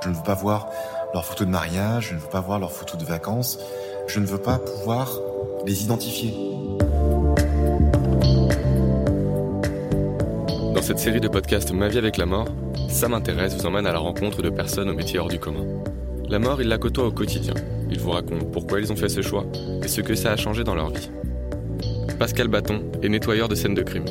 Je ne veux pas voir leurs photos de mariage, je ne veux pas voir leurs photos de vacances, je ne veux pas pouvoir les identifier. Dans cette série de podcasts Ma vie avec la mort, ça m'intéresse vous emmène à la rencontre de personnes au métier hors du commun. La mort, ils la côtoient au quotidien. Ils vous racontent pourquoi ils ont fait ce choix et ce que ça a changé dans leur vie. Pascal Bâton est nettoyeur de scènes de crime.